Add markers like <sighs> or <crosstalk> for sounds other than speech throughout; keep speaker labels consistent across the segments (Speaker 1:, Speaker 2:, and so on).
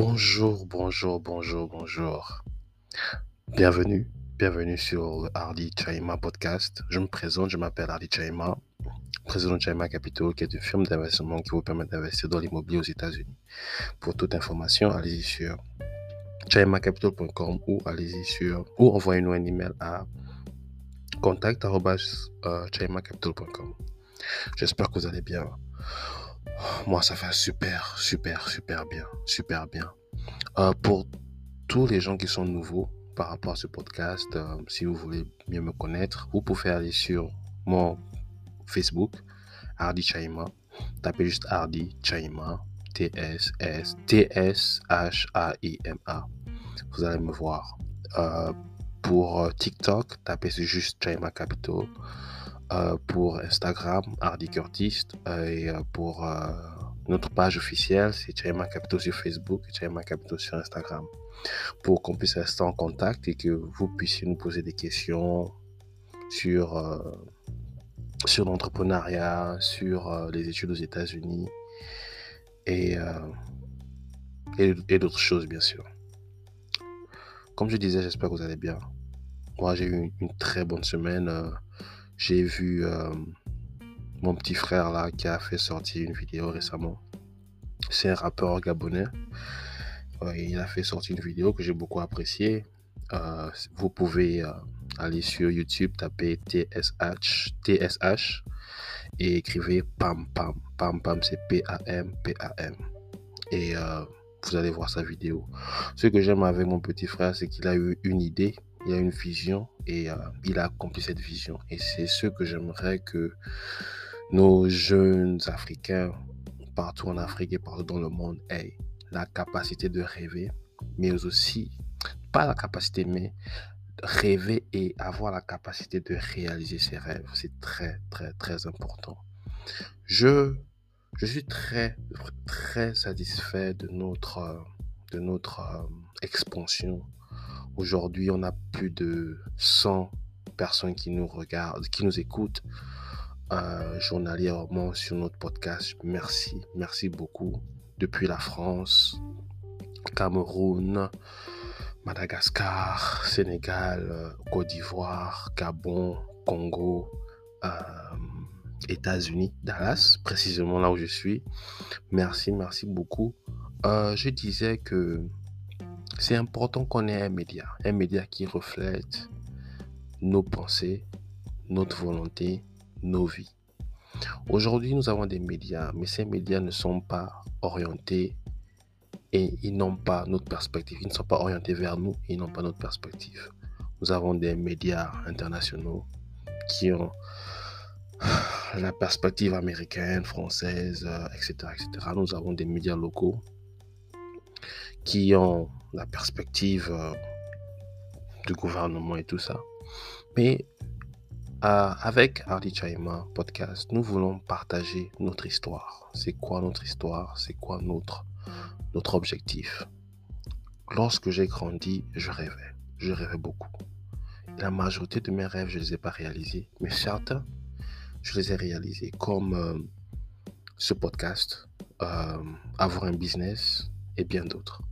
Speaker 1: Bonjour, bonjour, bonjour, bonjour. Bienvenue, bienvenue sur le Hardy Chaima podcast. Je me présente, je m'appelle Hardy Chaima, président de Chaima Capital, qui est une firme d'investissement qui vous permet d'investir dans l'immobilier aux États-Unis. Pour toute information, allez-y sur chaimacapital.com ou allez-y sur ou envoyez-nous un email à contact@chaimacapital.com. J'espère que vous allez bien. Moi, ça fait super, super, super bien, super bien. Euh, pour tous les gens qui sont nouveaux par rapport à ce podcast, euh, si vous voulez mieux me connaître, vous pouvez aller sur mon Facebook, Hardy Chaima. Tapez juste Hardy Chaima, T-S-S, T-S-H-A-I-M-A. Vous allez me voir. Euh, pour TikTok, tapez juste Chaima Capital. Euh, pour Instagram, Hardy Curtis, euh, et euh, pour notre page officielle, c'est Chaima Capital sur Facebook et Chaima Capital sur Instagram. Pour qu'on puisse rester en contact et que vous puissiez nous poser des questions sur, sur l'entrepreneuriat, sur les études aux États-Unis et, et, d'autres choses, bien sûr. Comme je disais, j'espère que vous allez bien. Moi, j'ai eu une, très bonne semaine. J'ai vu euh, mon petit frère là qui a fait sortir une vidéo récemment. C'est un rappeur gabonais. il a fait sortir une vidéo que j'ai beaucoup appréciée. Euh, vous pouvez euh, aller sur YouTube, taper TSH, TSH et écrivez PAM PAM. PAM PAM, c'est P-A-M, P-A-M. Et vous allez voir sa vidéo. Ce que j'aime avec mon petit frère, c'est qu'il a eu une idée il a une vision et euh, il a accompli cette vision. Et c'est ce que j'aimerais que nos jeunes Africains, partout en Afrique et partout dans le monde, aient la capacité de rêver, mais aussi, pas la capacité, mais rêver et avoir la capacité de réaliser ses rêves. C'est très, très, très important. Je, je suis très, très satisfait de notre, de notre euh, expansion Aujourd'hui, on a plus de 100 personnes qui nous regardent, qui nous écoutent euh, journalièrement sur notre podcast. Merci, merci beaucoup. Depuis la France, Cameroun, Madagascar, Sénégal, euh, Côte d'Ivoire, Gabon, Congo, euh, États-Unis, Dallas, précisément là où je suis. Merci, merci beaucoup. je disais que c'est important qu'on ait un média, un média qui reflète nos pensées, notre volonté, nos vies. Aujourd'hui, nous avons des médias, mais ces médias ne sont pas orientés et ils n'ont pas notre perspective. Ils ne sont pas orientés vers nous et ils n'ont pas notre perspective. Nous avons des médias internationaux qui ont <sighs> la perspective américaine, française, etc., etc. Nous avons des médias locaux qui ont la perspective euh, du gouvernement et tout ça. Mais euh, avec Hardy Chaima Podcast, nous voulons partager notre histoire. C'est quoi notre histoire? C'est quoi notre, notre objectif? Lorsque j'ai grandi, je rêvais. Je rêvais beaucoup. La majorité de mes rêves, je ne les ai pas réalisés. Mais certains, je les ai réalisés. Comme euh, ce podcast, avoir un business et bien d'autres.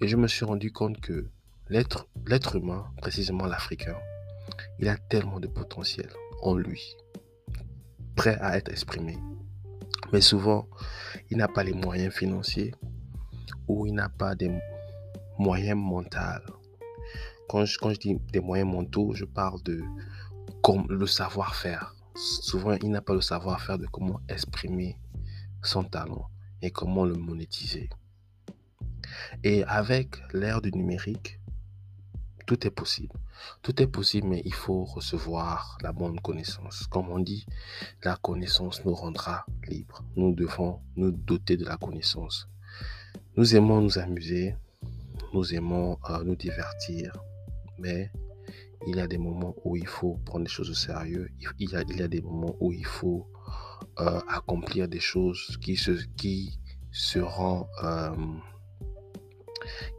Speaker 1: Et je me suis rendu compte que l'être, humain, précisément l'Africain, il a tellement de potentiel en lui, prêt à être exprimé. Mais souvent, il n'a pas les moyens financiers ou il n'a pas des moyens mentaux. Quand je, quand je dis des moyens mentaux, je parle de comme le savoir-faire. Souvent, il n'a pas le savoir-faire de comment exprimer son talent et comment le monétiser. Et avec l'ère du numérique, tout est possible. Tout est possible, mais il faut recevoir la bonne connaissance. Comme on dit, la connaissance nous rendra libres. Nous devons nous doter de la connaissance. Nous aimons nous amuser, nous aimons euh, nous divertir, mais il y a des moments où il faut prendre les choses au sérieux. Il y a, il y a des moments où il faut euh, accomplir des choses qui, se, qui seront... Euh,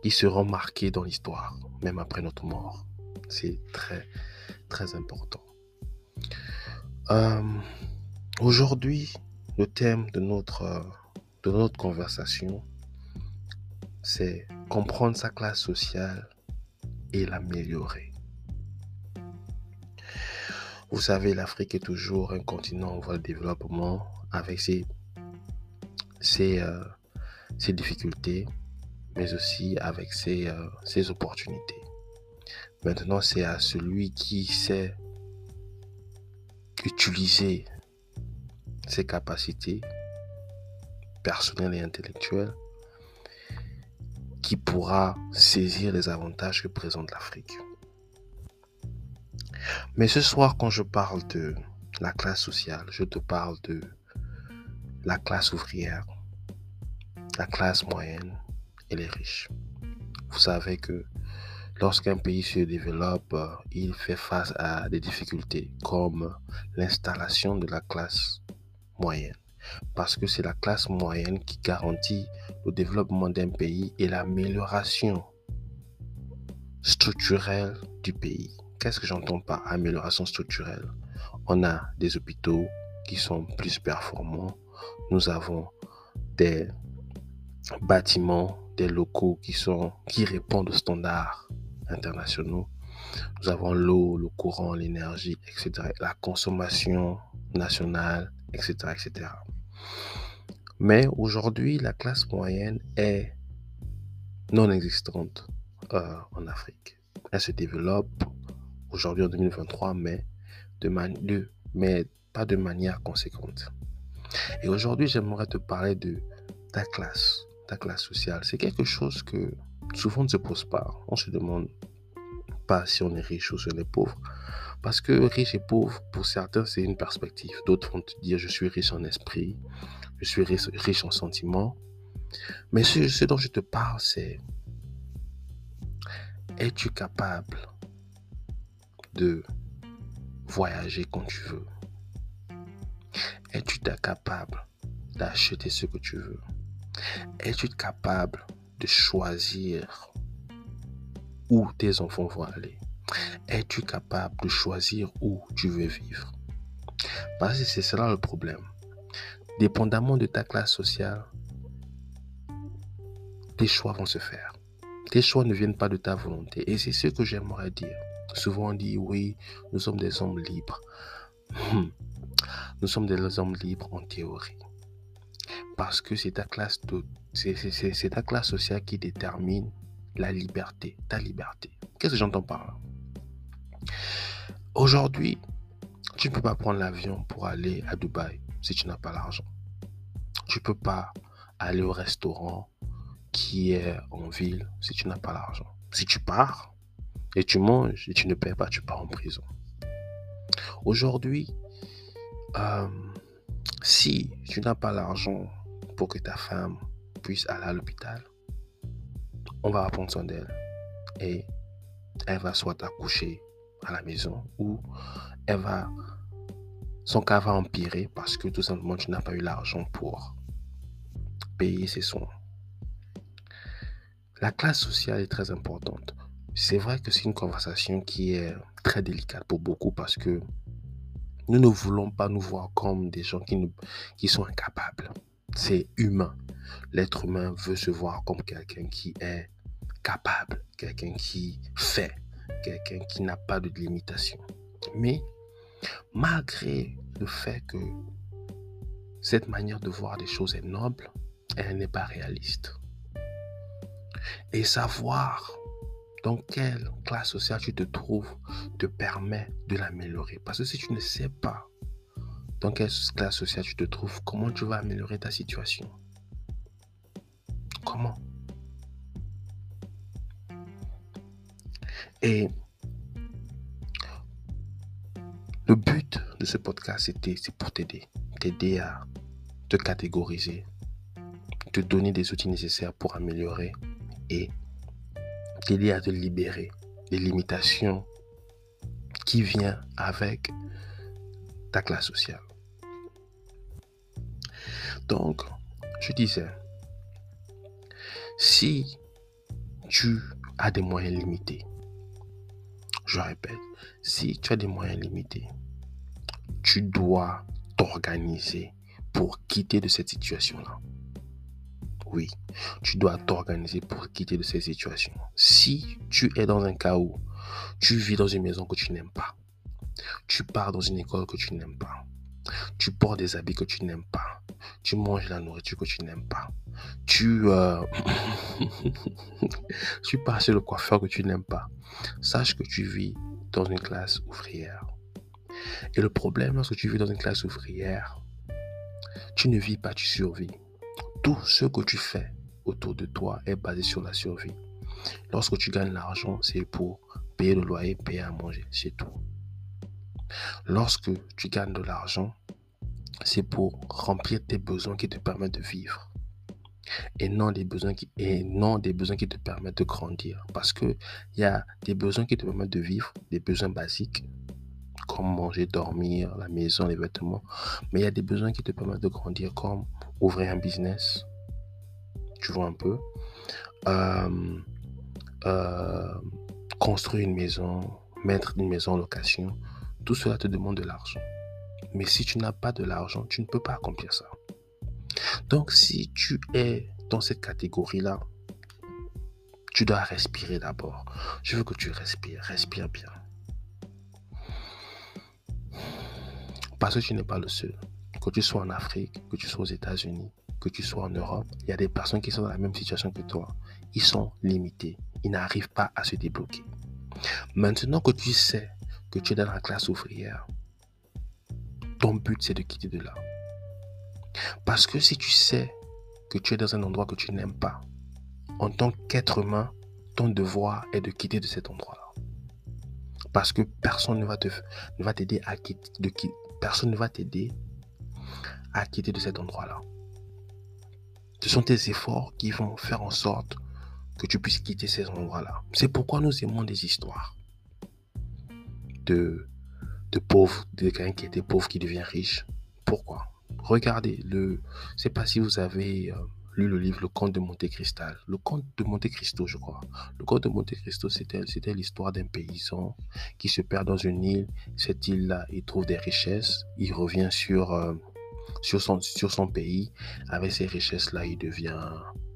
Speaker 1: qui seront marqués dans l'histoire, même après notre mort. C'est très, très important. Euh, aujourd'hui, le thème de notre, de notre conversation, c'est comprendre sa classe sociale et l'améliorer. Vous savez, l'Afrique est toujours un continent en voie de développement avec ses, ses, euh, ses difficultés, mais aussi avec ses, euh, ses opportunités. Maintenant, c'est à celui qui sait utiliser ses capacités personnelles et intellectuelles qui pourra saisir les avantages que présente l'Afrique. Mais ce soir, quand je parle de la classe sociale, je te parle de la classe ouvrière, la classe moyenne les riches. Vous savez que lorsqu'un pays se développe, euh, il fait face à des difficultés comme l'installation de la classe moyenne. Parce que c'est la classe moyenne qui garantit le développement d'un pays et l'amélioration structurelle du pays. Qu'est-ce que j'entends par amélioration structurelle? On a des hôpitaux qui sont plus performants. Nous avons des bâtiments, des locaux qui, sont, qui répondent aux standards internationaux. Nous avons l'eau, le courant, l'énergie, etc. La consommation nationale, etc. etc. Mais aujourd'hui, la classe moyenne est non existante euh, en Afrique. Elle se développe aujourd'hui en 2023, mais, de, mais pas de manière conséquente. Et aujourd'hui, j'aimerais te parler de ta classe, ta classe sociale. C'est quelque chose que souvent on ne se pose pas. On se demande pas si on est riche ou si on est pauvre. Parce que riche et pauvre, pour certains, c'est une perspective. D'autres vont te dire, je suis riche en esprit, je suis riche en sentiments. Mais ce, ce dont je te parle, c'est, es-tu capable de voyager quand tu veux? Es-tu capable d'acheter ce que tu veux? Es-tu capable de choisir où tes enfants vont aller? Es-tu capable de choisir où tu veux vivre? Parce que c'est cela le problème. Dépendamment de ta classe sociale, tes choix vont se faire. Tes choix ne viennent pas de ta volonté. Et c'est ce que j'aimerais dire. Souvent on dit oui, nous sommes des hommes libres. Hmm. Nous sommes des hommes libres en théorie. Parce que c'est ta classe c'est ta classe sociale qui détermine la liberté, ta liberté. Qu'est-ce que j'entends par là? Aujourd'hui, tu ne peux pas prendre l'avion pour aller à Dubaï si tu n'as pas l'argent. Tu ne peux pas aller au restaurant qui est en ville si tu n'as pas l'argent. Si tu pars, et tu manges et tu ne payes pas, tu pars en prison. Aujourd'hui, euh, si tu n'as pas l'argent pour que ta femme puisse aller à l'hôpital, on va prendre soin d'elle et elle va soit accoucher à la maison ou elle va son cas va empirer parce que tout simplement tu n'as pas eu l'argent pour payer ses soins. La classe sociale est très importante. C'est vrai que c'est une conversation qui est très délicate pour beaucoup parce que nous ne voulons pas nous voir comme des gens qui, qui sont incapables. C'est humain. L'être humain veut se voir comme quelqu'un qui est capable, quelqu'un qui fait, quelqu'un qui n'a pas de limitation. Mais malgré le fait que cette manière de voir des choses est noble, elle n'est pas réaliste. Et savoir dans quelle classe sociale tu te trouves te permet de l'améliorer. Parce que si tu ne sais pas dans quelle classe sociale tu te trouves, comment tu vas améliorer ta situation? Comment? Et le but de ce podcast, c'était, c'est pour t'aider. T'aider à te catégoriser, te donner des outils nécessaires pour améliorer et t'aider à te libérer des limitations qui viennent avec ta classe sociale. Donc, je disais, si tu as des moyens limités, je répète, si tu as des moyens limités, tu dois t'organiser pour quitter de cette situation-là. Oui, tu dois t'organiser pour quitter de ces situations. Si tu es dans un où tu vis dans une maison que tu n'aimes pas, tu pars dans une école que tu n'aimes pas, tu portes des habits que tu n'aimes pas, tu manges la nourriture que tu n'aimes pas, tu, euh, <laughs> tu pars le coiffeur que tu n'aimes pas, sache que tu vis dans une classe ouvrière. Et le problème lorsque tu vis dans une classe ouvrière, tu ne vis pas, tu survis. Tout ce que tu fais autour de toi est basé sur la survie. Lorsque tu gagnes l'argent, c'est pour payer le loyer, payer à manger, c'est tout. Lorsque tu gagnes de l'argent, c'est pour remplir tes besoins qui te permettent de vivre. Et non des besoins qui, te permettent de grandir. Parce qu'il y a des besoins qui te permettent de vivre, des besoins basiques, comme manger, dormir, la maison, les vêtements. Mais il y a des besoins qui te permettent de grandir, comme ouvrir un business. Tu vois un peu. Euh, euh, construire une maison, mettre une maison en location. Tout cela te demande de l'argent. Mais si tu n'as pas de l'argent, tu ne peux pas accomplir ça. Donc si tu es dans cette catégorie-là, tu dois respirer d'abord. Je veux que tu respires, respire bien. Parce que tu n'es pas le seul. Que tu sois en Afrique, que tu sois aux États-Unis, que tu sois en Europe, il y a des personnes qui sont dans la même situation que toi. Ils sont limités. Ils n'arrivent pas à se débloquer. Maintenant que tu sais que tu es dans la classe ouvrière, ton but c'est de quitter de là. Parce que si tu sais que tu es dans un endroit que tu n'aimes pas, en tant qu'être humain, ton devoir est de quitter de cet endroit-là. Parce que personne ne va te, ne t'aider à quitter, de, ne va t'aider à quitter de cet endroit-là. Ce sont tes efforts qui vont faire en sorte que tu puisses quitter ces endroits-là. C'est pourquoi nous aimons des histoires de, de pauvres, de quelqu'un qui était pauvre qui devient riche. Pourquoi? Regardez, le, je sais pas si vous avez euh, lu le livre Le Comte de Monte Cristo. Le Comte de Monte Cristo, je crois. Le Comte de Monte Cristo, c'était, l'histoire d'un paysan qui se perd dans une île. Cette île-là, il trouve des richesses. Il revient sur, euh, sur, son, pays. Avec ces richesses-là, il devient,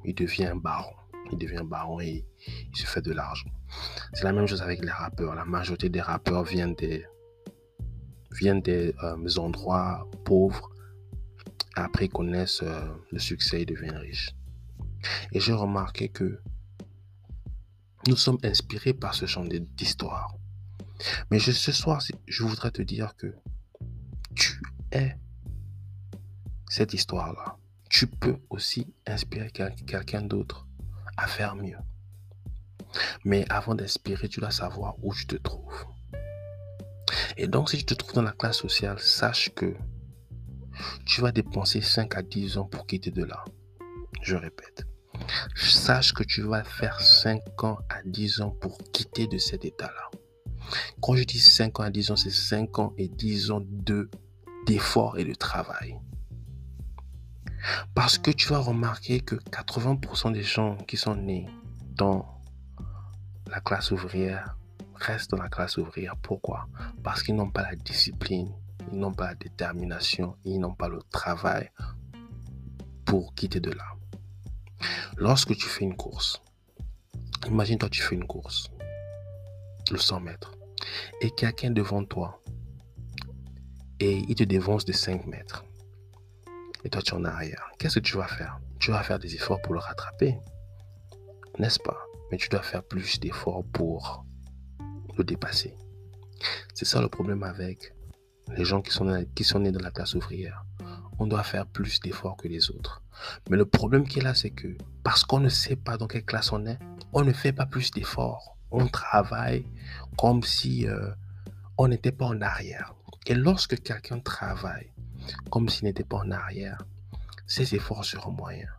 Speaker 1: il devient baron. Il devient baron et il se fait de l'argent. C'est la même chose avec les rappeurs. La majorité des rappeurs viennent des, viennent des euh, endroits pauvres après connaissent euh, le succès et deviennent riches. Et j'ai remarqué que nous sommes inspirés par ce genre d'histoire. Mais ce soir, je voudrais te dire que tu es cette histoire-là. Tu peux aussi inspirer quelqu'un d'autre à faire mieux. Mais avant d'inspirer, tu dois savoir où tu te trouves. Et donc, si tu te trouves dans la classe sociale, sache que tu vas dépenser 5 à 10 ans pour quitter de là. Je répète. Sache que tu vas faire 5 ans à 10 ans pour quitter de cet état-là. Quand je dis 5 ans à 10 ans, c'est 5 ans et 10 ans de d'effort et de travail. Parce que tu vas remarquer que 80% des gens qui sont nés dans la classe ouvrière restent dans la classe ouvrière. Pourquoi? Parce qu'ils n'ont pas la discipline, ils n'ont pas la détermination, ils n'ont pas le travail pour quitter de là. Lorsque tu fais une course, imagine-toi tu fais une course, le 100 mètres, et quelqu'un devant toi, et il te dévance de 5 mètres, et toi tu es en arrière. Qu'est-ce que tu vas faire? Tu vas faire des efforts pour le rattraper, n'est-ce pas? Mais tu dois faire plus d'efforts pour le dépasser. C'est ça le problème avec les gens qui sont, nés dans la classe ouvrière. On doit faire plus d'efforts que les autres. Mais le problème qui est là, c'est que parce qu'on ne sait pas dans quelle classe on est, on ne fait pas plus d'efforts. On travaille comme si euh, on n'était pas en arrière. Et lorsque quelqu'un travaille comme s'il n'était pas en arrière, ses efforts seront moyens.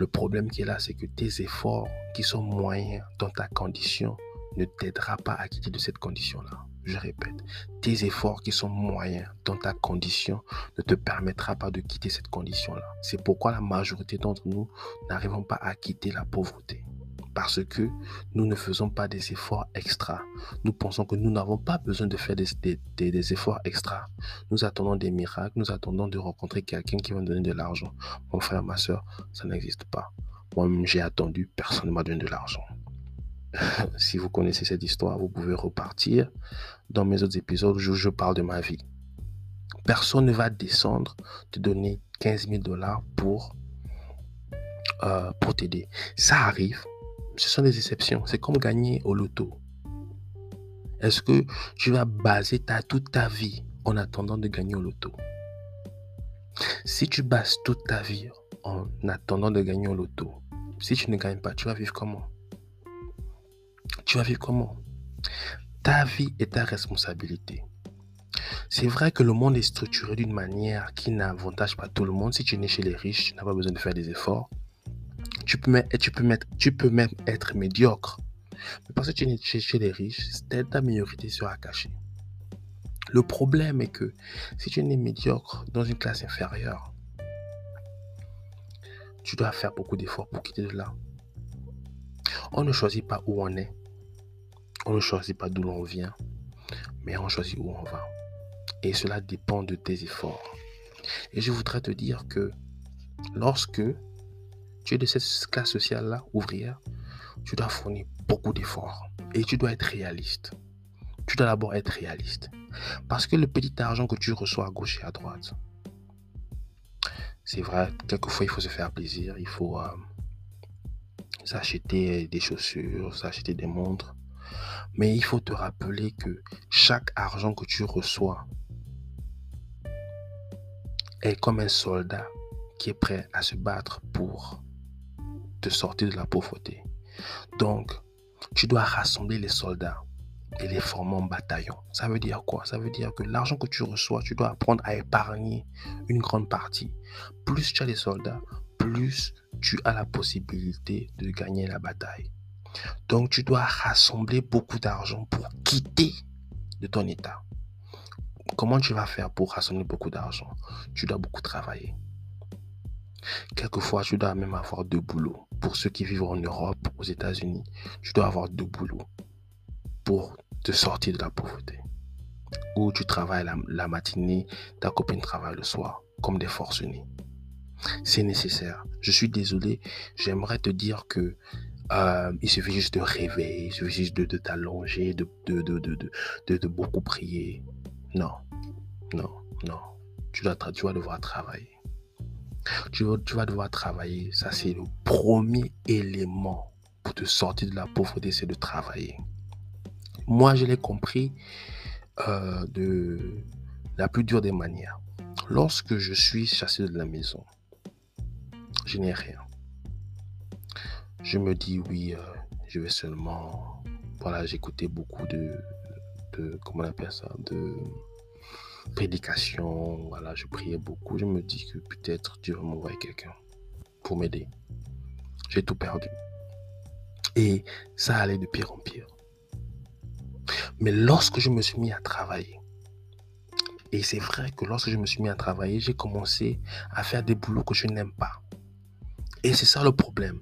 Speaker 1: Le problème qui est là, c'est que tes efforts qui sont moyens dans ta condition ne t'aidera pas à quitter de cette condition-là. Je répète, tes efforts qui sont moyens dans ta condition ne te permettra pas de quitter cette condition-là. C'est pourquoi la majorité d'entre nous n'arrivons pas à quitter la pauvreté. Parce que nous ne faisons pas des efforts extra. Nous pensons que nous n'avons pas besoin de faire des, efforts extra. Nous attendons des miracles, nous attendons de rencontrer quelqu'un qui va nous donner de l'argent. Mon frère, ma soeur, ça n'existe pas. Moi-même, j'ai attendu, personne ne m'a donné de l'argent. <laughs> si vous connaissez cette histoire, vous pouvez repartir dans mes autres épisodes où je parle de ma vie. Personne ne va descendre te donner 15 000 dollars pour, euh, pour t'aider. Ça arrive. Ce sont des exceptions. C'est comme gagner au loto. Est-ce que tu vas baser ta, toute ta vie en attendant de gagner au loto? Si tu bases toute ta vie en attendant de gagner au loto, si tu ne gagnes pas, tu vas vivre comment? Tu vas vivre comment? Ta vie est ta responsabilité. C'est vrai que le monde est structuré d'une manière qui n'avantage pas tout le monde. Si tu es chez les riches, tu n'as pas besoin de faire des efforts. Tu peux, même, tu peux, mettre, tu peux même être médiocre. Mais parce que tu es chez les riches, ta minorité sera cachée. Le problème est que si tu es médiocre dans une classe inférieure, tu dois faire beaucoup d'efforts pour quitter de là. On ne choisit pas où on est. On ne choisit pas d'où l'on vient. Mais on choisit où on va. Et cela dépend de tes efforts. Et je voudrais te dire que lorsque tu es de cette classe sociale-là, ouvrière, tu dois fournir beaucoup d'efforts. Et tu dois être réaliste. Tu dois d'abord être réaliste. Parce que le petit argent que tu reçois à gauche et à droite, c'est vrai, quelquefois il faut se faire plaisir, il faut euh, s'acheter des chaussures, s'acheter des montres. Mais il faut te rappeler que chaque argent que tu reçois est comme un soldat qui est prêt à se battre pour te sortir de la pauvreté. Donc, tu dois rassembler les soldats et les former en bataillon. Ça veut dire quoi? Ça veut dire que l'argent que tu reçois, tu dois apprendre à épargner une grande partie. Plus tu as des soldats, plus tu as la possibilité de gagner la bataille. Donc tu dois rassembler beaucoup d'argent pour quitter de ton état. Comment tu vas faire pour rassembler beaucoup d'argent? Tu dois beaucoup travailler. Quelquefois, tu dois même avoir deux boulots. Pour ceux qui vivent en Europe, aux États-Unis, tu dois avoir deux boulots pour te sortir de la pauvreté. Ou tu travailles la, matinée, ta copine travaille le soir, comme des forcenés. C'est nécessaire. Je suis désolé, j'aimerais te dire que euh, il suffit juste de rêver, il suffit juste de, t'allonger, de de, de, de, beaucoup prier. Non, non, non. Tu, dois, tu vas devoir travailler. Tu vas, devoir travailler. Ça, c'est le premier élément pour te sortir de la pauvreté, c'est de travailler. Moi, je l'ai compris euh, de la plus dure des manières. Lorsque je suis chassé de la maison, je n'ai rien. Je me dis, oui, euh, je vais seulement... Voilà, j'écoutais beaucoup de, de... Comment on appelle ça De prédication. Voilà, je priais beaucoup. Je me dis que peut-être Dieu va m'envoyer quelqu'un pour m'aider. J'ai tout perdu. Et ça allait de pire en pire. Mais lorsque je me suis mis à travailler, et c'est vrai que lorsque je me suis mis à travailler, j'ai commencé à faire des boulots que je n'aime pas. Et c'est ça le problème.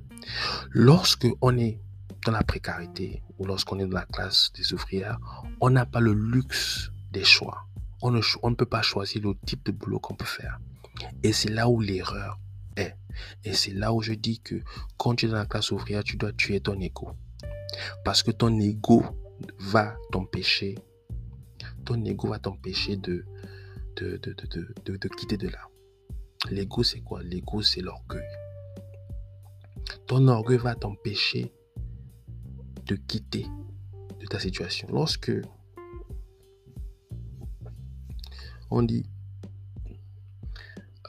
Speaker 1: Lorsque on est dans la précarité ou lorsqu'on est dans la classe des ouvrières, on n'a pas le luxe des choix. On ne, peut pas choisir le type de boulot qu'on peut faire. Et c'est là où l'erreur est. Et c'est là où je dis que quand tu es dans la classe ouvrière, tu dois tuer ton ego. Parce que ton ego va t'empêcher, ton ego va t'empêcher de, quitter de là. L'ego, c'est quoi? L'ego, c'est l'orgueil. Ton orgueil va t'empêcher de quitter de ta situation. Lorsque on dit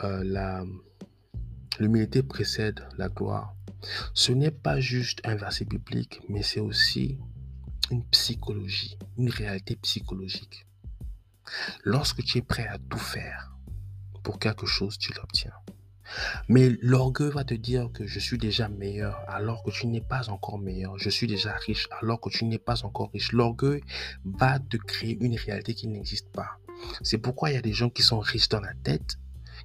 Speaker 1: euh, la l'humilité précède la gloire, ce n'est pas juste un verset biblique, mais c'est aussi une psychologie, une réalité psychologique. Lorsque tu es prêt à tout faire pour quelque chose, tu l'obtiens. Mais l'orgueil va te dire que je suis déjà meilleur alors que tu n'es pas encore meilleur. Je suis déjà riche alors que tu n'es pas encore riche. L'orgueil va te créer une réalité qui n'existe pas. C'est pourquoi il y a des gens qui sont riches dans la tête,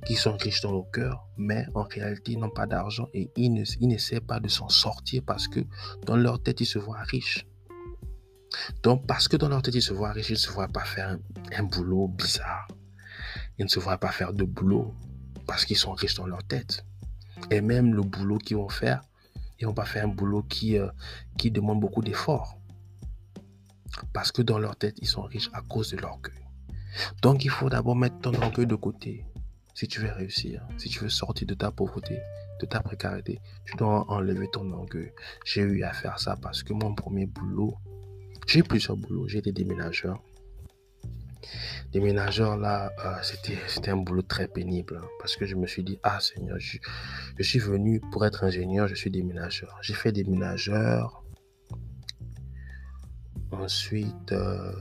Speaker 1: qui sont riches dans le cœur, mais en réalité, ils n'ont pas d'argent et ils n'essaient pas de s'en sortir parce que dans leur tête, ils se voient riches. Donc, parce que dans leur tête, ils se voient riches, ils ne se voient pas faire un, boulot bizarre. Ils ne se voient pas faire de boulot parce qu'ils sont riches dans leur tête. Et même le boulot qu'ils vont faire, ils ne vont pas faire un boulot qui, euh, qui demande beaucoup d'efforts. Parce que dans leur tête, ils sont riches à cause de l'orgueil. Donc, il faut d'abord mettre ton orgueil de côté si tu veux réussir, si tu veux sortir de ta pauvreté, de ta précarité, tu dois enlever ton orgueil. J'ai eu à faire ça parce que mon premier boulot, j'ai eu plusieurs boulots. J'ai été déménageur. Déménageur, là, euh, c'était, un boulot très pénible hein, parce que je me suis dit, ah Seigneur, je, suis venu pour être ingénieur, je suis déménageur. J'ai fait déménageur. Ensuite, euh,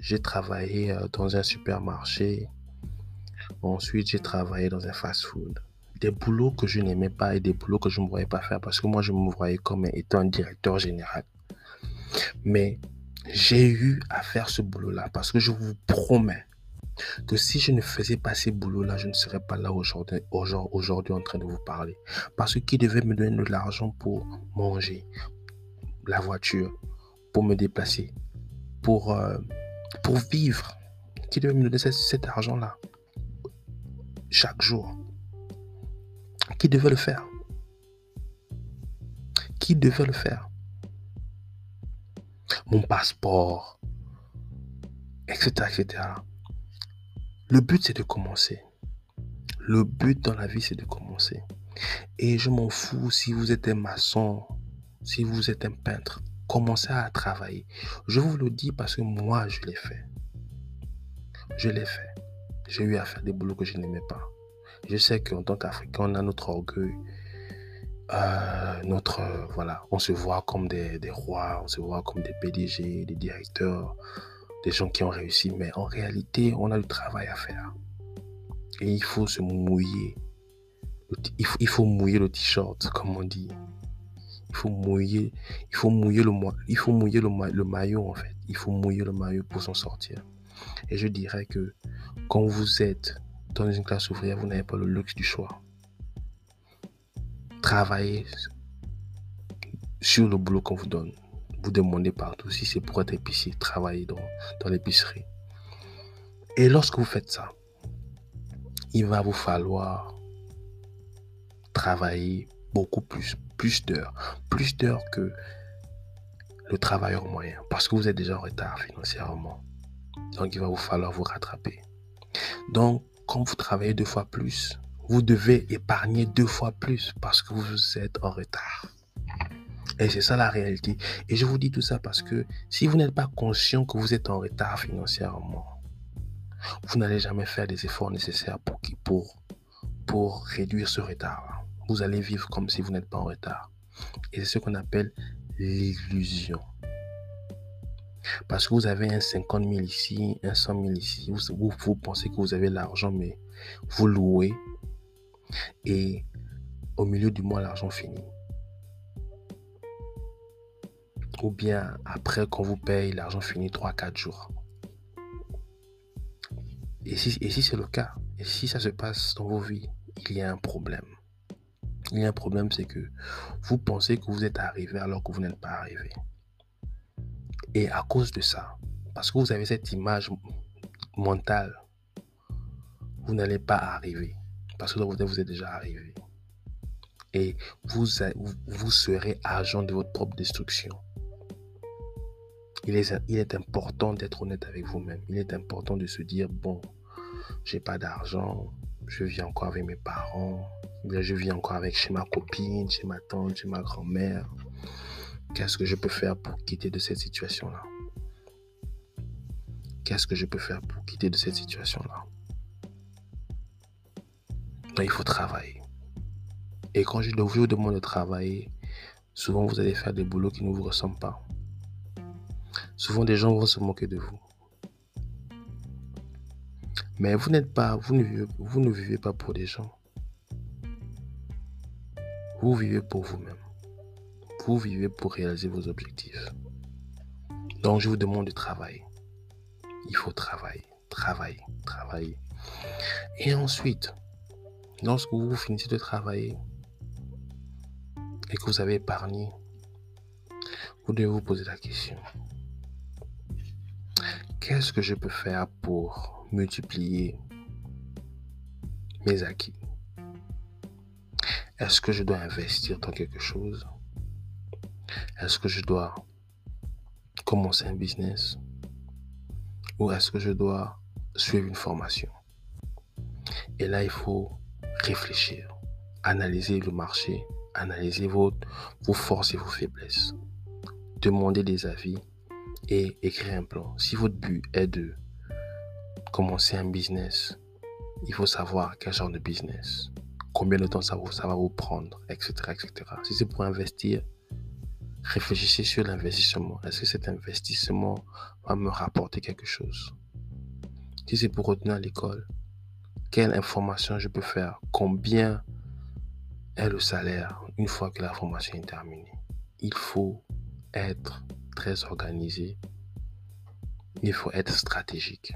Speaker 1: j'ai travaillé euh, dans un supermarché. Ensuite, j'ai travaillé dans un fast-food. Des boulots que je n'aimais pas et des boulots que je ne voyais pas faire parce que moi, je me voyais comme étant directeur général. Mais j'ai eu à faire ce boulot-là parce que je vous promets que si je ne faisais pas ces boulots-là, je ne serais pas là aujourd'hui, en train de vous parler. Parce que devait me donner de l'argent pour manger, la voiture, pour me déplacer, pour, euh, pour vivre, qui devait me donner cet argent-là chaque jour Qui devait le faire Qui devait le faire Mon passeport, etc., etc. Le but, c'est de commencer. Le but dans la vie, c'est de commencer. Et je m'en fous si vous êtes un maçon, si vous êtes un peintre. Commencez à travailler. Je vous le dis parce que moi, je l'ai fait. Je l'ai fait j'ai eu à faire des boulots que je n'aimais pas. Je sais qu'en tant qu'Africain, on a notre orgueil. Euh, notre, voilà, on se voit comme des, rois, on se voit comme des PDG, des directeurs, des gens qui ont réussi, mais en réalité, on a du travail à faire. Et il faut se mouiller. Il faut mouiller le t-shirt, comme on dit. Il faut mouiller, il faut mouiller le, il faut mouiller le, le maillot en fait. Il faut mouiller le maillot pour s'en sortir. Et je dirais que quand vous êtes dans une classe ouvrière, vous n'avez pas le luxe du choix. Travaillez sur le boulot qu'on vous donne. Vous demandez partout. Si c'est pour être épicier, travaillez dans, dans l'épicerie. Et lorsque vous faites ça, il va vous falloir travailler beaucoup plus, plus d'heures, plus d'heures que le travailleur moyen, parce que vous êtes déjà en retard financièrement. Donc, il va vous falloir vous rattraper. Donc, quand vous travaillez deux fois plus, vous devez épargner deux fois plus parce que vous êtes en retard. Et c'est ça la réalité. Et je vous dis tout ça parce que si vous n'êtes pas conscient que vous êtes en retard financièrement, vous n'allez jamais faire des efforts nécessaires pour, pour, pour réduire ce retard. Vous allez vivre comme si vous n'êtes pas en retard. Et c'est ce qu'on appelle l'illusion. Parce que vous avez un 50 000 ici, un 100 000 ici. Vous, pensez que vous avez l'argent, mais vous louez. Et au milieu du mois, l'argent finit. Ou bien après, quand vous payez, l'argent finit 3-4 jours. Et si, et si c'est le cas, et si ça se passe dans vos vies, il y a un problème. Il y a un problème, c'est que vous pensez que vous êtes arrivé alors que vous n'êtes pas arrivé. Et à cause de ça, parce que vous avez cette image mentale, vous n'allez pas arriver. Parce que vous êtes déjà arrivé. Et vous, vous serez agent de votre propre destruction. Il est, il est important d'être honnête avec vous-même. Il est important de se dire, bon, j'ai pas d'argent, je vis encore avec mes parents, je vis encore avec chez ma copine, chez ma tante, chez ma grand-mère. Qu'est-ce que je peux faire pour quitter de cette situation-là? Qu'est-ce que je peux faire pour quitter de cette situation-là? Il faut travailler. Et quand je vous demande de travailler, souvent vous allez faire des boulots qui ne vous ressemblent pas. Souvent des gens vont se moquer de vous. Mais vous n'êtes pas, vous ne vivez pas pour des gens. Vous vivez pour vous-même vous vivez pour réaliser vos objectifs. Donc je vous demande de travailler. Il faut travailler, travailler, travailler. Et ensuite, lorsque vous finissez de travailler et que vous avez épargné, vous devez vous poser la question. Qu'est-ce que je peux faire pour multiplier mes acquis? Est-ce que je dois investir dans quelque chose? Est-ce que je dois commencer un business? Ou est-ce que je dois suivre une formation? Et là, il faut réfléchir, analyser le marché, analyser vos, forces et vos faiblesses, demander des avis et écrire un plan. Si votre but est de commencer un business, il faut savoir quel genre de business, combien de temps ça, va vous prendre, etc. etc. Si c'est pour investir, réfléchissez sur l'investissement. Est-ce que cet investissement va me rapporter quelque chose? Si c'est pour retenir à l'école, quelle information je peux faire? Combien est le salaire une fois que la formation est terminée? Il faut être très organisé. Il faut être stratégique.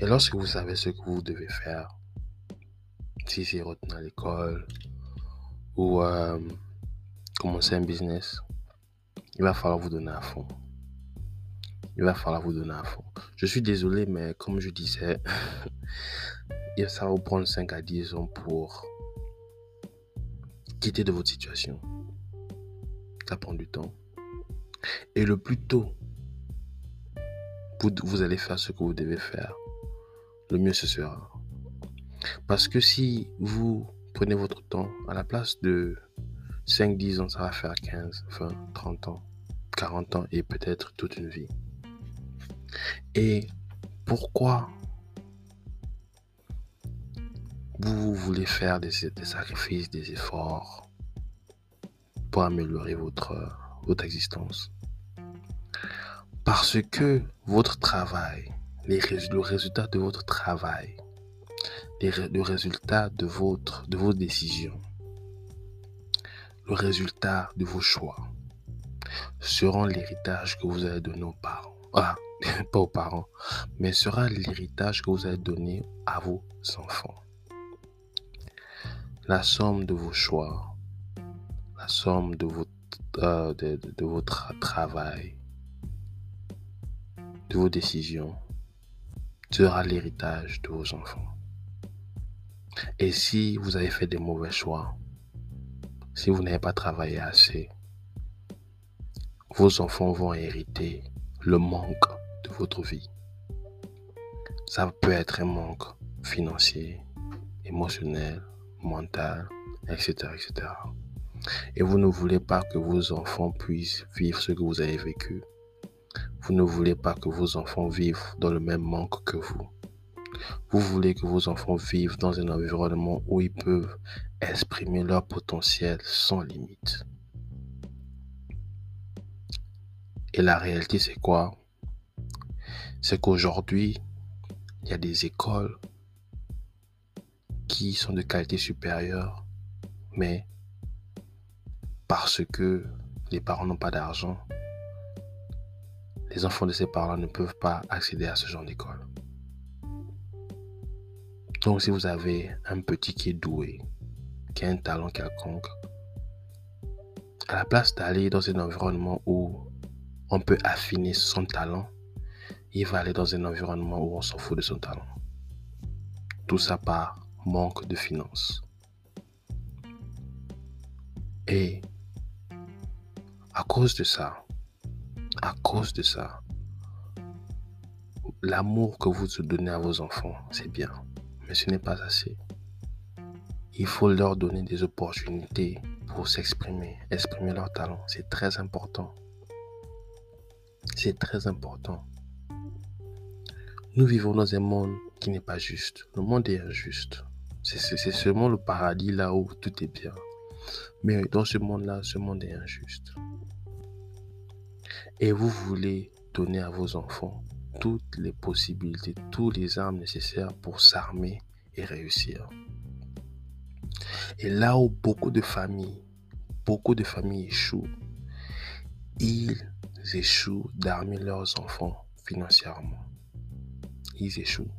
Speaker 1: Et lorsque vous savez ce que vous devez faire, si c'est retenir à l'école ou euh, commencer un business, il va falloir vous donner à fond il va falloir vous donner à fond. Je suis désolé, mais comme je disais, <laughs> ça va vous prendre 5 à 10 ans pour quitter de votre situation. Ça prend du temps. Et le plus tôt vous allez faire ce que vous devez faire, le mieux ce sera. Parce que si vous prenez votre temps, à la place de 5-10 ans, ça va faire 15, 20, 30 ans, 40 ans et peut-être toute une vie. Et pourquoi vous voulez faire des, sacrifices, des efforts pour améliorer votre, votre existence? Parce que votre travail, le résultat de votre travail, le résultat de, votre, de vos décisions, le résultat de vos choix seront l'héritage que vous allez donner aux parents. Ah, <laughs> pas aux parents, mais sera l'héritage que vous allez donner à vos enfants. La somme de vos choix, la somme de votre, euh, de, votre travail, de vos décisions, sera l'héritage de vos enfants. Et si vous avez fait des mauvais choix, si vous n'avez pas travaillé assez, vos enfants vont hériter le manque de votre vie. Ça peut être un manque financier, émotionnel, mental, etc., etc. Et vous ne voulez pas que vos enfants puissent vivre ce que vous avez vécu. Vous ne voulez pas que vos enfants vivent dans le même manque que vous. Vous voulez que vos enfants vivent dans un environnement où ils peuvent exprimer leur potentiel sans limite. Et la réalité, c'est quoi? C'est qu'aujourd'hui, il y a des écoles qui sont de qualité supérieure, mais parce que les parents n'ont pas d'argent, les enfants de ces parents ne peuvent pas accéder à ce genre d'école. Donc si vous avez un petit qui est doué, qui a un talent quelconque, à la place d'aller dans un environnement où on peut affiner son talent, il va aller dans un environnement où on s'en fout de son talent. Tout ça par manque de finances. Et à cause de ça, à cause de ça, l'amour que vous donnez à vos enfants, c'est bien, mais ce n'est pas assez. Il faut leur donner des opportunités pour s'exprimer, exprimer leur talent. C'est très important. C'est très important. Nous vivons dans un monde qui n'est pas juste. Le monde est injuste. C'est seulement le paradis là où tout est bien. Mais dans ce monde-là, ce monde est injuste. Et vous voulez donner à vos enfants toutes les possibilités, tous les armes nécessaires pour s'armer et réussir. Et là où beaucoup de familles, beaucoup de familles échouent, ils échouent d'armer leurs enfants financièrement. Ils échouent.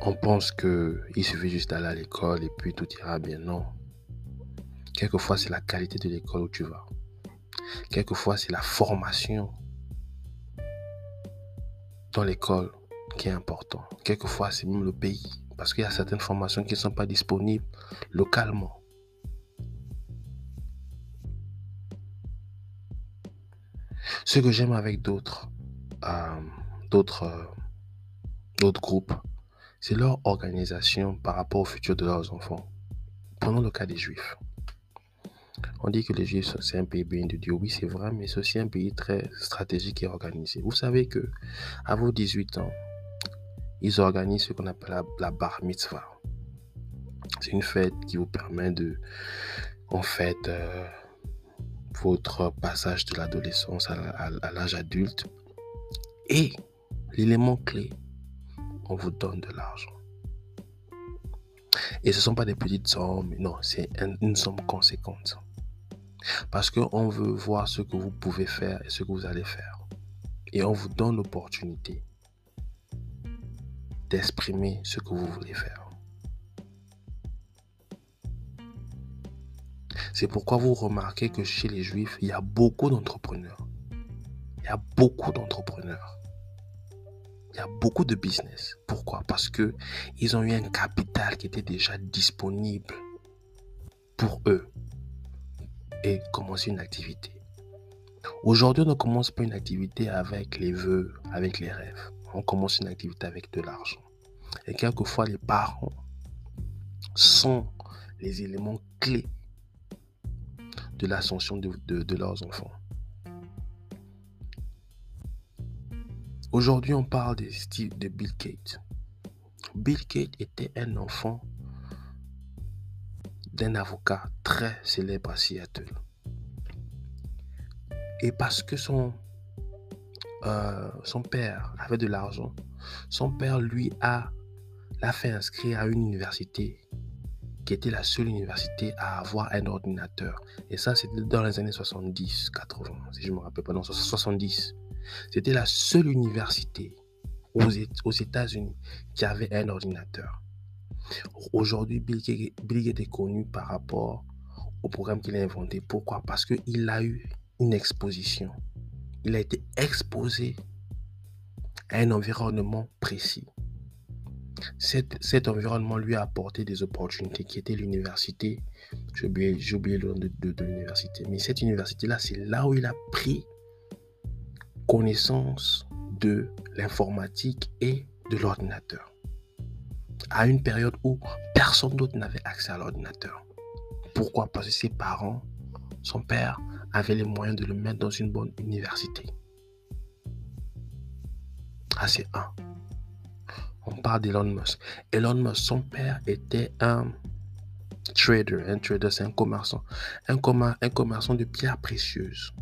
Speaker 1: On pense qu'il suffit juste d'aller à l'école et puis tout ira bien. Non. Quelquefois, c'est la qualité de l'école où tu vas. Quelquefois, c'est la formation dans l'école qui est important. Quelquefois, c'est même le pays. Parce qu'il y a certaines formations qui ne sont pas disponibles localement. Ce que j'aime avec d'autres, euh, euh, d'autres groupes, c'est leur organisation par rapport au futur de leurs enfants. Prenons le cas des Juifs. On dit que Juifs, c'est un pays béni de Dieu. Oui, c'est vrai, mais c'est aussi un pays très stratégique et organisé. Vous savez que à vos 18 ans, ils organisent ce qu'on appelle la, bar mitzvah. C'est une fête qui vous permet de, en fait, euh, votre passage de l'adolescence à l'âge adulte. Et l'élément clé, on vous donne de l'argent. Et ce ne sont pas des petites sommes, non, c'est une somme conséquente. Parce qu'on veut voir ce que vous pouvez faire et ce que vous allez faire. Et on vous donne l'opportunité d'exprimer ce que vous voulez faire. C'est pourquoi vous remarquez que chez les juifs, il y a beaucoup d'entrepreneurs. Il y a beaucoup d'entrepreneurs il y a beaucoup de business. Pourquoi? Parce que ils ont eu un capital qui était déjà disponible pour eux et commencer une activité. Aujourd'hui, on ne commence pas une activité avec les vœux, avec les rêves. On commence une activité avec de l'argent. Et quelquefois, les parents sont les éléments clés de l'ascension de leurs enfants. Aujourd'hui, on parle de style de Bill Gates. Bill Gates était un enfant d'un avocat très célèbre à Seattle. Et parce que son, euh, son père avait de l'argent, son père lui a l'a fait inscrire à une université qui était la seule université à avoir un ordinateur. Et ça, c'était dans les années 70, 80, si je me rappelle pas, non, 70. C'était la seule université aux États-Unis qui avait un ordinateur. Aujourd'hui, Bill Gates est connu par rapport au programme qu'il a inventé. Pourquoi? Parce qu'il a eu une exposition. Il a été exposé à un environnement précis. Cet, environnement lui a apporté des opportunités qui étaient l'université. J'ai oublié, le nom de l'université. Mais cette université-là, c'est là où il a pris connaissance de l'informatique et de l'ordinateur. À une période où personne d'autre n'avait accès à l'ordinateur. Pourquoi? Parce que ses parents, son père, avaient les moyens de le mettre dans une bonne université. Ah, c'est un. On parle d'Elon Musk. Elon Musk, son père était un trader. Un trader, c'est un commerçant. Un, un commerçant de pierres précieuses.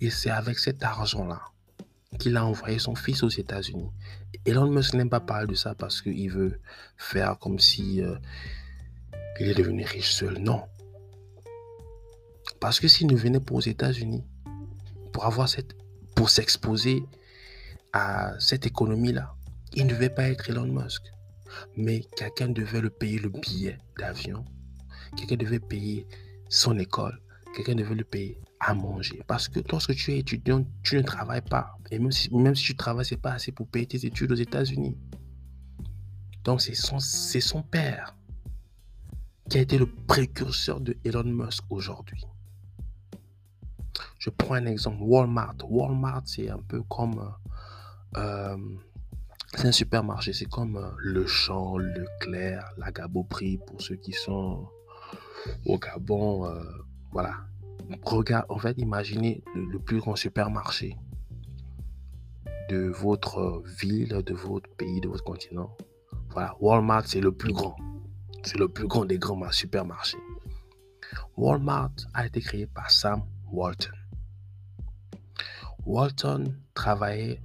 Speaker 1: Et c'est avec cet argent-là qu'il a envoyé son fils aux États-Unis. Elon Musk n'aime pas parler de ça parce qu'il veut faire comme si euh, il est devenu riche seul. Non. Parce que s'il ne venait pas aux États-Unis pour avoir cette, pour s'exposer à cette économie-là, il ne devait pas être Elon Musk. Mais quelqu'un devait le payer le billet d'avion. Quelqu'un devait payer son école. Quelqu'un devait le payer manger. Parce que lorsque tu es étudiant, tu ne travailles pas. Et même si, même si tu travailles, c'est pas assez pour payer tes études aux États-Unis. Donc c'est son, c'est son père qui a été le précurseur de Elon Musk aujourd'hui. Je prends un exemple, Walmart. Walmart, c'est un peu comme... Euh, c'est un supermarché, c'est comme euh, Le Champ, Leclerc, la Gaboprix pour ceux qui sont au Gabon. Euh, voilà, regarde, en fait, imaginez le, plus grand supermarché de votre ville, de votre pays, de votre continent. Voilà, Walmart, c'est le plus grand. C'est le plus grand des grands supermarchés. Walmart a été créé par Sam Walton. Walton travaillait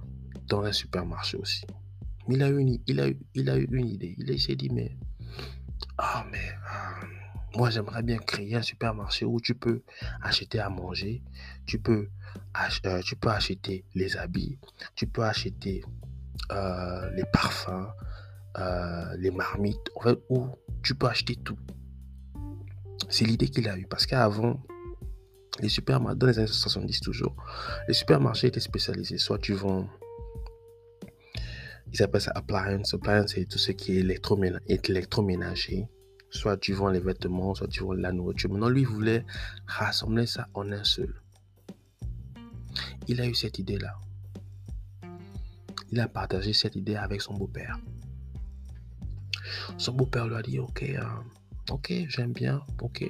Speaker 1: dans un supermarché aussi. Il a eu une, il a, il a eu une idée. Il s'est dit, mais, ah, mais, ah, moi, j'aimerais bien créer un supermarché où tu peux acheter à manger, tu peux, euh, tu peux acheter les habits, tu peux acheter euh, les parfums, euh, les marmites, en fait, où tu peux acheter tout. C'est l'idée qu'il a eue. Parce qu'avant, les supermarchés, dans les années 70 toujours, les supermarchés étaient spécialisés. Soit tu vends, ils appellent ça appliance. Appliance, c'est tout ce qui est électroménager. Soit tu vends les vêtements, soit tu vends la nourriture. Maintenant, lui, voulait rassembler ça en un seul. Il a eu cette idée-là. Il a partagé cette idée avec son beau-père. Son beau-père lui a dit, ok, euh, ok, j'aime bien, ok,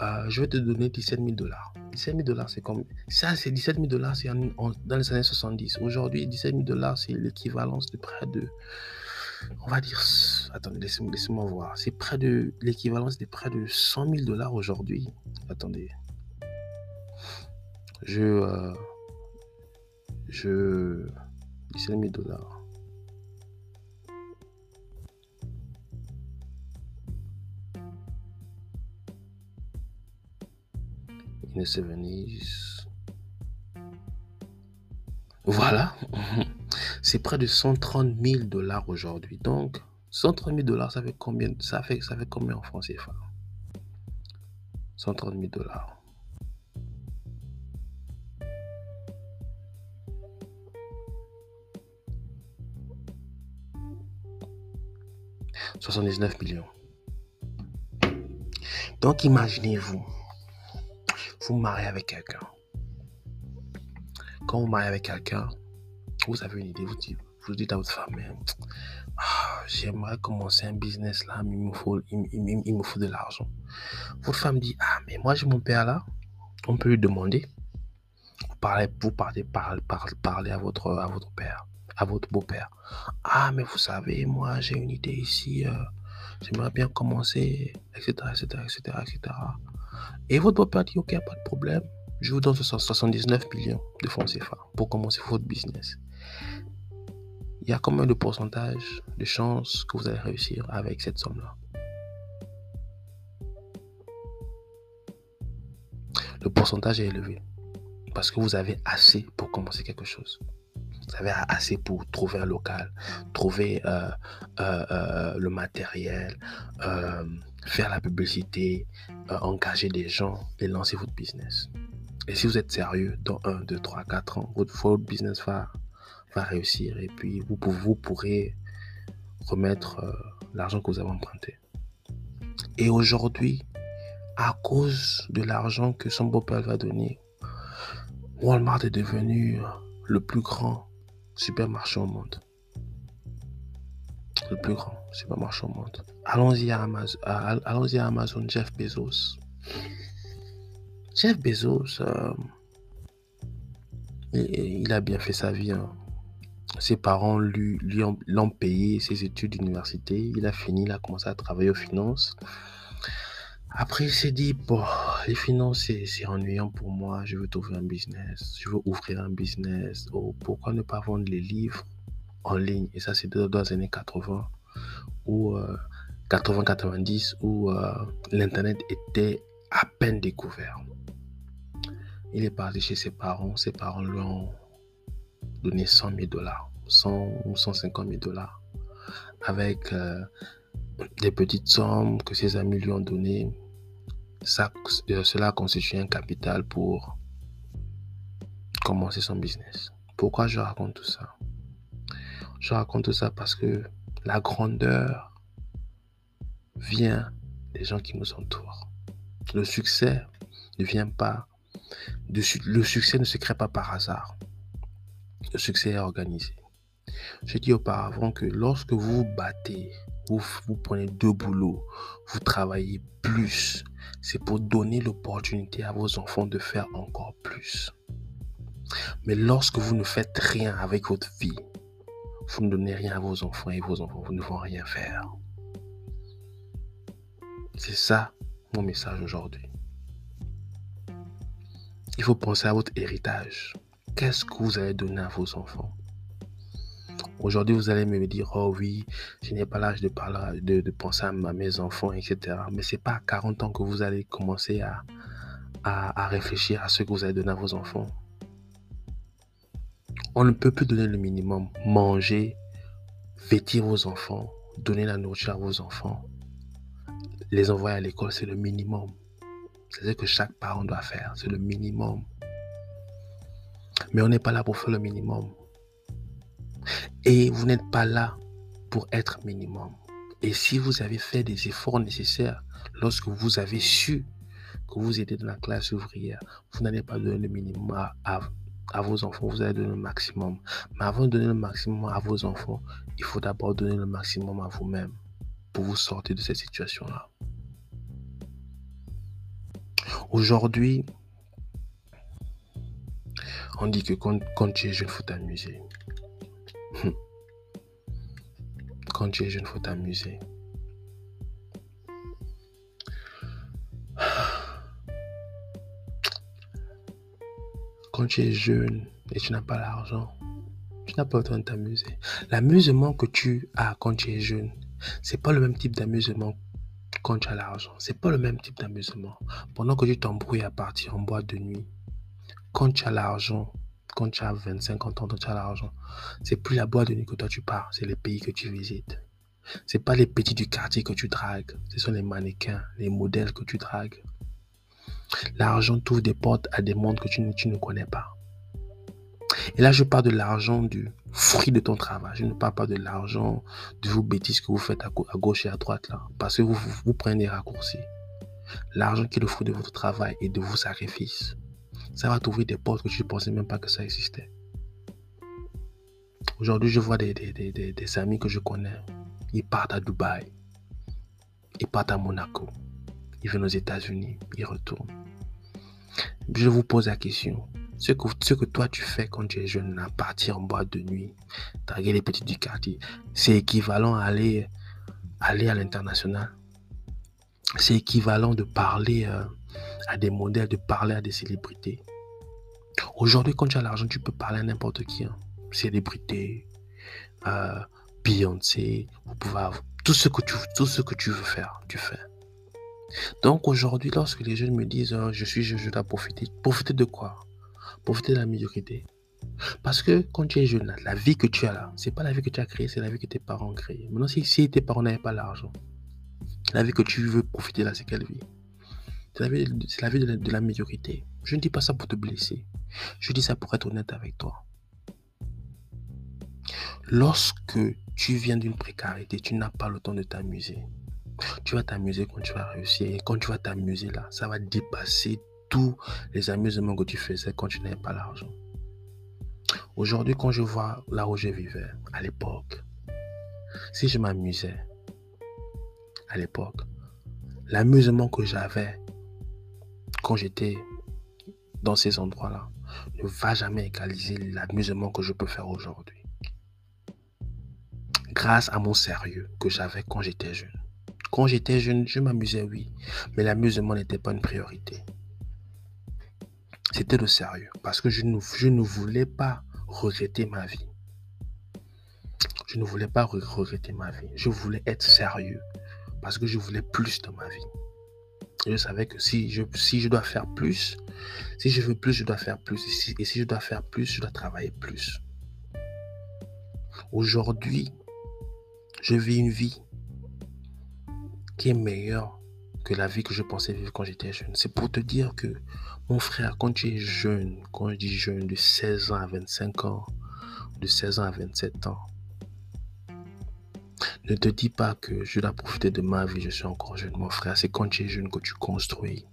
Speaker 1: euh, je vais te donner 17 000 dollars. 17 000 dollars, c'est comme... Ça, c'est 17 000 dollars, c'est dans les années 70. Aujourd'hui, 17 000 dollars, c'est l'équivalence de près de... On va dire... Attendez, laissez-moi voir. C'est près de... L'équivalence de près de 100 000 dollars aujourd'hui. Attendez. Je... Euh, je... 17 000 dollars. Voilà. <laughs> C'est près de 130 000 dollars aujourd'hui. Donc, 130 000 dollars, ça fait combien ça fait, ça combien en France CFA? 130 000 dollars. « 79 millions. Donc imaginez-vous, vous mariez avec quelqu'un. Quand vous mariez avec quelqu'un, vous avez une idée, vous dites, vous dites à votre femme, ah, j'aimerais commencer un business là, mais il me faut, il, me faut de l'argent. Votre femme dit, ah, mais moi j'ai mon père là, on peut lui demander. Vous parlez, vous parlez, parlez, parlez à votre, à votre père, à votre beau-père. Ah, mais vous savez, moi j'ai une idée ici, euh, j'aimerais bien commencer, etc., etc., etc., etc. Et votre beau-père dit, ok, pas de problème, je vous donne 79 millions de francs CFA pour commencer votre business. Il y a combien de pourcentage de chances que vous allez réussir avec cette somme-là? Le pourcentage est élevé parce que vous avez assez pour commencer quelque chose. Vous avez assez pour trouver un local, trouver euh, euh, euh, le matériel, faire la publicité, engager des gens et lancer votre business. Et si vous êtes sérieux, dans 1, 2, 3, 4 ans, votre, business va, va réussir et puis vous, vous pourrez remettre l'argent que vous avez emprunté. Et aujourd'hui, à cause de l'argent que son beau-père va donner, Walmart est devenu le plus grand supermarché au monde. Le plus grand supermarché au monde. Allons-y à Amazon, allons-y à Amazon, Jeff Bezos. Jeff Bezos, euh, il, a bien fait sa vie. Hein. Ses parents lui, lui l'ont payé ses études d'université. Il a fini, il a commencé à travailler aux finances. Après, il s'est dit, bon, les finances, c'est ennuyant pour moi. Je veux trouver un business. Je veux ouvrir un business. Oh, pourquoi ne pas vendre les livres en ligne? Et ça, c'est dans les années 80 ou 80-90 où euh, l'Internet était à peine découvert. Il est parti chez ses parents. Ses parents lui ont donné 100 000 dollars, 100 ou 150 000 dollars, avec euh, des petites sommes que ses amis lui ont données, euh, cela constitue un capital pour commencer son business. Pourquoi je raconte tout ça? Je raconte tout ça parce que la grandeur vient des gens qui nous entourent. Le succès ne vient pas. Le succès ne se crée pas par hasard. Le succès est organisé. J'ai dit auparavant que lorsque vous vous battez vous, prenez deux boulots, vous travaillez plus. C'est pour donner l'opportunité à vos enfants de faire encore plus. Mais lorsque vous ne faites rien avec votre vie, vous ne donnez rien à vos enfants et vos enfants vous ne vont rien faire. C'est ça mon message aujourd'hui. Il faut penser à votre héritage. Qu'est-ce que vous allez donner à vos enfants? Aujourd'hui, vous allez me dire, oh oui, je n'ai pas l'âge de, penser à, mes enfants, etc. Mais ce n'est pas à 40 ans que vous allez commencer à, à, réfléchir à ce que vous allez donner à vos enfants. On ne peut plus donner le minimum. Manger, vêtir vos enfants, donner la nourriture à vos enfants, les envoyer à l'école, c'est le minimum. C'est ce que chaque parent doit faire, c'est le minimum. Mais on n'est pas là pour faire le minimum. Et vous n'êtes pas là pour être minimum. Et si vous avez fait des efforts nécessaires lorsque vous avez su que vous étiez dans la classe ouvrière, vous n'allez pas donner le minimum à, vos enfants, vous allez donner le maximum. Mais avant de donner le maximum à vos enfants, il faut d'abord donner le maximum à vous-même pour vous sortir de cette situation-là. Aujourd'hui, on dit que quand, tu es jeune, faut t'amuser. <laughs> Quand tu es jeune, faut t'amuser. <sighs> Quand tu es jeune et tu n'as pas l'argent, tu n'as pas le temps de t'amuser. L'amusement que tu as quand tu es jeune, c'est pas le même type d'amusement quand tu as l'argent. C'est pas le même type d'amusement. Pendant que tu t'embrouilles à partir en boîte de nuit, quand tu as l'argent, quand tu as 25 ans, tu as l'argent, c'est plus la boîte de nuit que toi tu pars, c'est les pays que tu visites. C'est pas les petits du quartier que tu dragues, ce sont les mannequins, les modèles que tu dragues. L'argent t'ouvre des portes à des mondes que tu, ne connais pas. Et là, je parle de l'argent du fruit de ton travail. Je ne parle pas de l'argent de vos bêtises que vous faites à, gauche et à droite là. Parce que vous, vous, prenez des raccourcis. L'argent qui est le fruit de votre travail et de vos sacrifices. Ça va t'ouvrir des portes que tu ne pensais même pas que ça existait. Aujourd'hui, je vois des, des, des, des, amis que je connais. Ils partent à Dubaï. Ils partent à Monaco. Ils viennent aux États-Unis. Ils retournent. Je vous pose la question. Ce que, ce que toi tu fais quand tu es jeune, à partir en boîte de nuit, draguer les petits du quartier, c'est équivalent à aller, aller à l'international. C'est équivalent de parler euh, à des modèles, de parler à des célébrités. Aujourd'hui, quand tu as l'argent, tu peux parler à n'importe qui. Hein. Célébrité, euh, Beyoncé, vous pouvez tout ce que tu, tout ce que tu veux faire, tu fais. Donc aujourd'hui, lorsque les jeunes me disent oh, je suis jeune, je dois profiter, profiter de quoi? Profiter de la médiocrité. Parce que quand tu es jeune, la vie que tu as là, c'est pas la vie que tu as créée, c'est la vie que tes parents ont créée. Maintenant, si tes parents n'avaient pas l'argent, la vie que tu veux profiter là, c'est quelle vie? C'est la vie, la vie de, la, médiocrité. Je ne dis pas ça pour te blesser. Je dis ça pour être honnête avec toi. Lorsque tu viens d'une précarité, tu n'as pas le temps de t'amuser. Tu vas t'amuser quand tu vas réussir. Et quand tu vas t'amuser là, ça va dépasser tous les amusements que tu faisais quand tu n'avais pas l'argent. Aujourd'hui, quand je vois là où je vivais, à l'époque, si je m'amusais, à l'époque, l'amusement que j'avais quand j'étais dans ces endroits-là ne va jamais égaliser l'amusement que je peux faire aujourd'hui. Grâce à mon sérieux que j'avais quand j'étais jeune. Quand j'étais jeune, je m'amusais, oui, mais l'amusement n'était pas une priorité. C'était le sérieux, parce que je ne, je ne voulais pas regretter ma vie. Je ne voulais pas regretter ma vie. Je voulais être sérieux, parce que je voulais plus de ma vie. Je savais que si je, si je dois faire plus, si je veux plus, je dois faire plus. Et si, et si je dois faire plus, je dois travailler plus. Aujourd'hui, je vis une vie qui est meilleure que la vie que je pensais vivre quand j'étais jeune. C'est pour te dire que, mon frère, quand tu es jeune, quand je dis jeune, de 16 ans à 25 ans, de 16 ans à 27 ans, ne te dis pas que je dois profiter de ma vie, je suis encore jeune, mon frère. C'est quand tu es jeune que tu construis.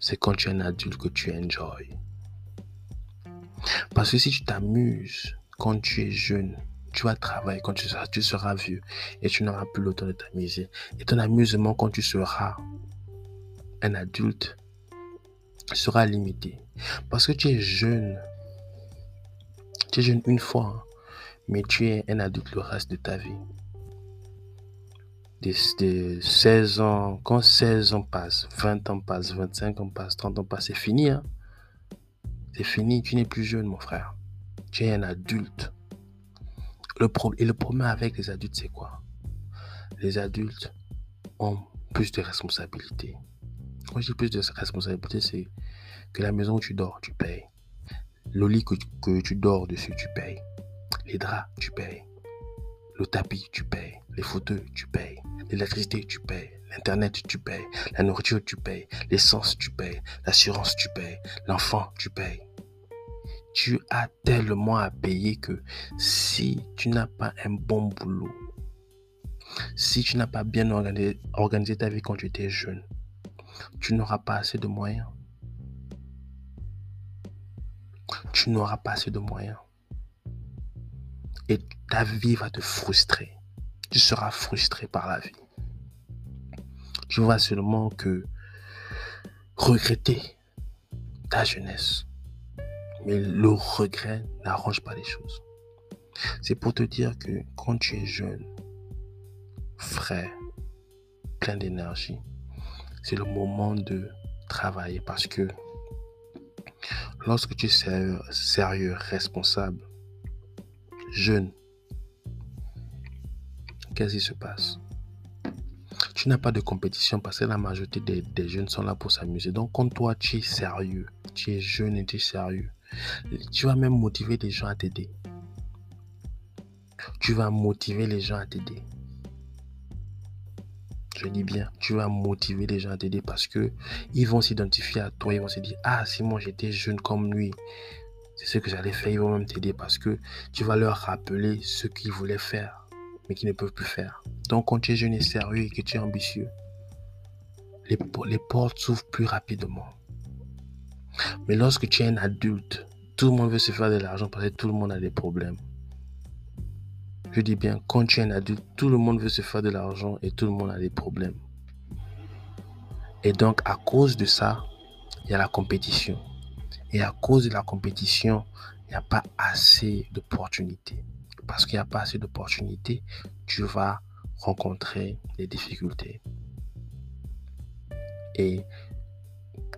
Speaker 1: C'est quand tu es un adulte que tu enjoy. Parce que si tu t'amuses quand tu es jeune, tu vas travailler quand tu seras, tu seras vieux et tu n'auras plus le temps de t'amuser. Et ton amusement quand tu seras un adulte sera limité. Parce que tu es jeune. Tu es jeune une fois, hein, mais tu es un adulte le reste de ta vie. De, 16 ans, quand 16 ans passent, 20 ans passent, 25 ans passent, 30 ans passent, c'est fini. Hein. C'est fini, tu n'es plus jeune, mon frère. Tu es un adulte. Le et le problème avec les adultes, c'est quoi? Les adultes ont plus de responsabilités. Quand je dis plus de responsabilités, c'est que la maison où tu dors, tu payes. Le lit que tu, dors dessus, tu payes. Les draps, tu payes. Le tapis, tu payes. Les fauteuils, tu payes. L'électricité, tu payes. L'Internet, tu payes. La nourriture, tu payes. L'essence, tu payes. L'assurance, tu payes. L'enfant, tu payes. Tu as tellement à payer que si tu n'as pas un bon boulot, si tu n'as pas bien organisé, organisé ta vie quand tu étais jeune, tu n'auras pas assez de moyens. Tu n'auras pas assez de moyens. Et ta vie va te frustrer. Tu seras frustré par la vie. Tu vas seulement que regretter ta jeunesse. Mais le regret n'arrange pas les choses. C'est pour te dire que quand tu es jeune, frais, plein d'énergie, c'est le moment de travailler parce que lorsque tu es sérieux, responsable, jeune, qu'est-ce qui se passe? Tu n'as pas de compétition parce que la majorité des, jeunes sont là pour s'amuser. Donc quand toi tu es sérieux, tu es jeune et tu es sérieux, tu vas même motiver les gens à t'aider. Tu vas motiver les gens à t'aider. Je dis bien, tu vas motiver les gens à t'aider parce que ils vont s'identifier à toi, ils vont se dire ah si moi j'étais jeune comme lui, c'est ce que j'allais faire, ils vont même t'aider parce que tu vas leur rappeler ce qu'ils voulaient faire mais qu'ils ne peuvent plus faire. Donc quand tu es jeune et sérieux et que tu es ambitieux, les, les portes s'ouvrent plus rapidement. Mais lorsque tu es un adulte, tout le monde veut se faire de l'argent parce que tout le monde a des problèmes. Je dis bien, quand tu es un adulte, tout le monde veut se faire de l'argent et tout le monde a des problèmes. Et donc, à cause de ça, il y a la compétition. Et à cause de la compétition, il n'y a pas assez d'opportunités. Parce qu'il n'y a pas assez d'opportunités, tu vas rencontrer des difficultés. Et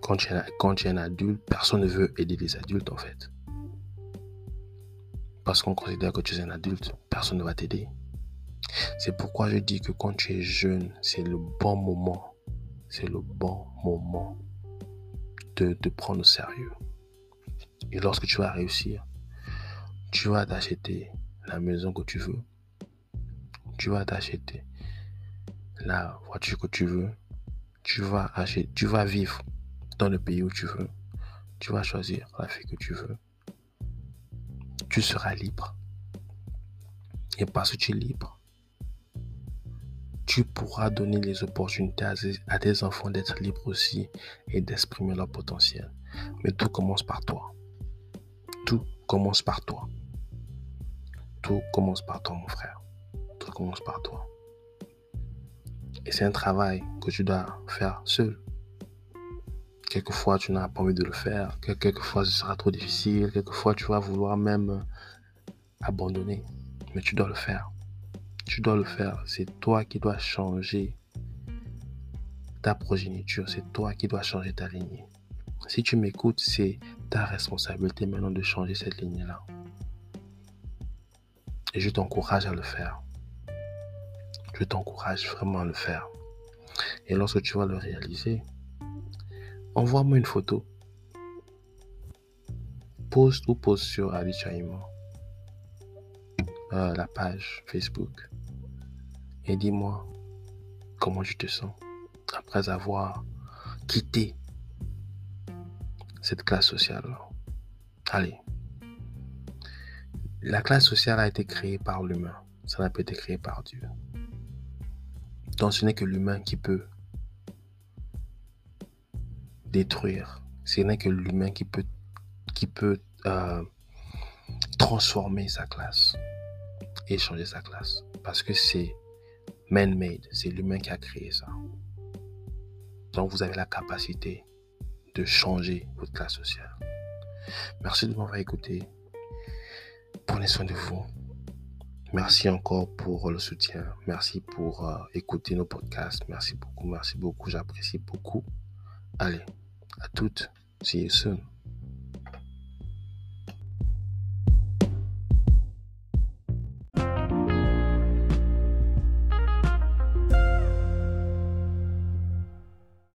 Speaker 1: quand tu, es, un adulte, personne ne veut aider les adultes en fait parce qu'on considère que tu es un adulte, personne ne va t'aider. C'est pourquoi je dis que quand tu es jeune, c'est le bon moment. C'est le bon moment de te prendre au sérieux. Et lorsque tu vas réussir, tu vas t'acheter la maison que tu veux. Tu vas t'acheter la voiture que tu veux. Tu vas acheter, tu vas vivre dans le pays où tu veux. Tu vas choisir la fille que tu veux tu seras libre. Et parce que tu es libre, tu pourras donner les opportunités à tes enfants d'être libres aussi et d'exprimer leur potentiel. Mais tout commence par toi. Commence par toi. Tout commence par toi, mon frère. Tout commence par toi. Et c'est un travail que tu dois faire seul. Quelquefois, tu n'as pas envie de le faire. Quelquefois, ce sera trop difficile. Quelquefois, tu vas vouloir même abandonner. Mais tu dois le faire. Tu dois le faire. C'est toi qui dois changer ta progéniture. C'est toi qui dois changer ta lignée. Si tu m'écoutes, c'est ta responsabilité maintenant de changer cette lignée-là. Et je t'encourage à le faire. Je t'encourage vraiment à le faire. Et lorsque tu vas le réaliser, envoie-moi une photo. Poste ou poste sur Ali Chaima, euh, la page Facebook, et dis-moi comment tu te sens après avoir quitté cette classe sociale. Allez. La classe sociale a été créée par l'humain. Ça n'a pas été créé par Dieu. Donc ce n'est que l'humain qui peut détruire. Ce n'est que l'humain qui peut, qui peut euh, transformer sa classe et changer sa classe. Parce que c'est man-made, c'est l'humain qui a créé ça. Donc vous avez la capacité de changer votre classe sociale. Merci de m'avoir écouté. Prenez soin de vous. Merci encore pour le soutien. Merci pour euh, écouter nos podcasts. Merci beaucoup, merci beaucoup. J'apprécie beaucoup. Allez, à toutes. See you soon.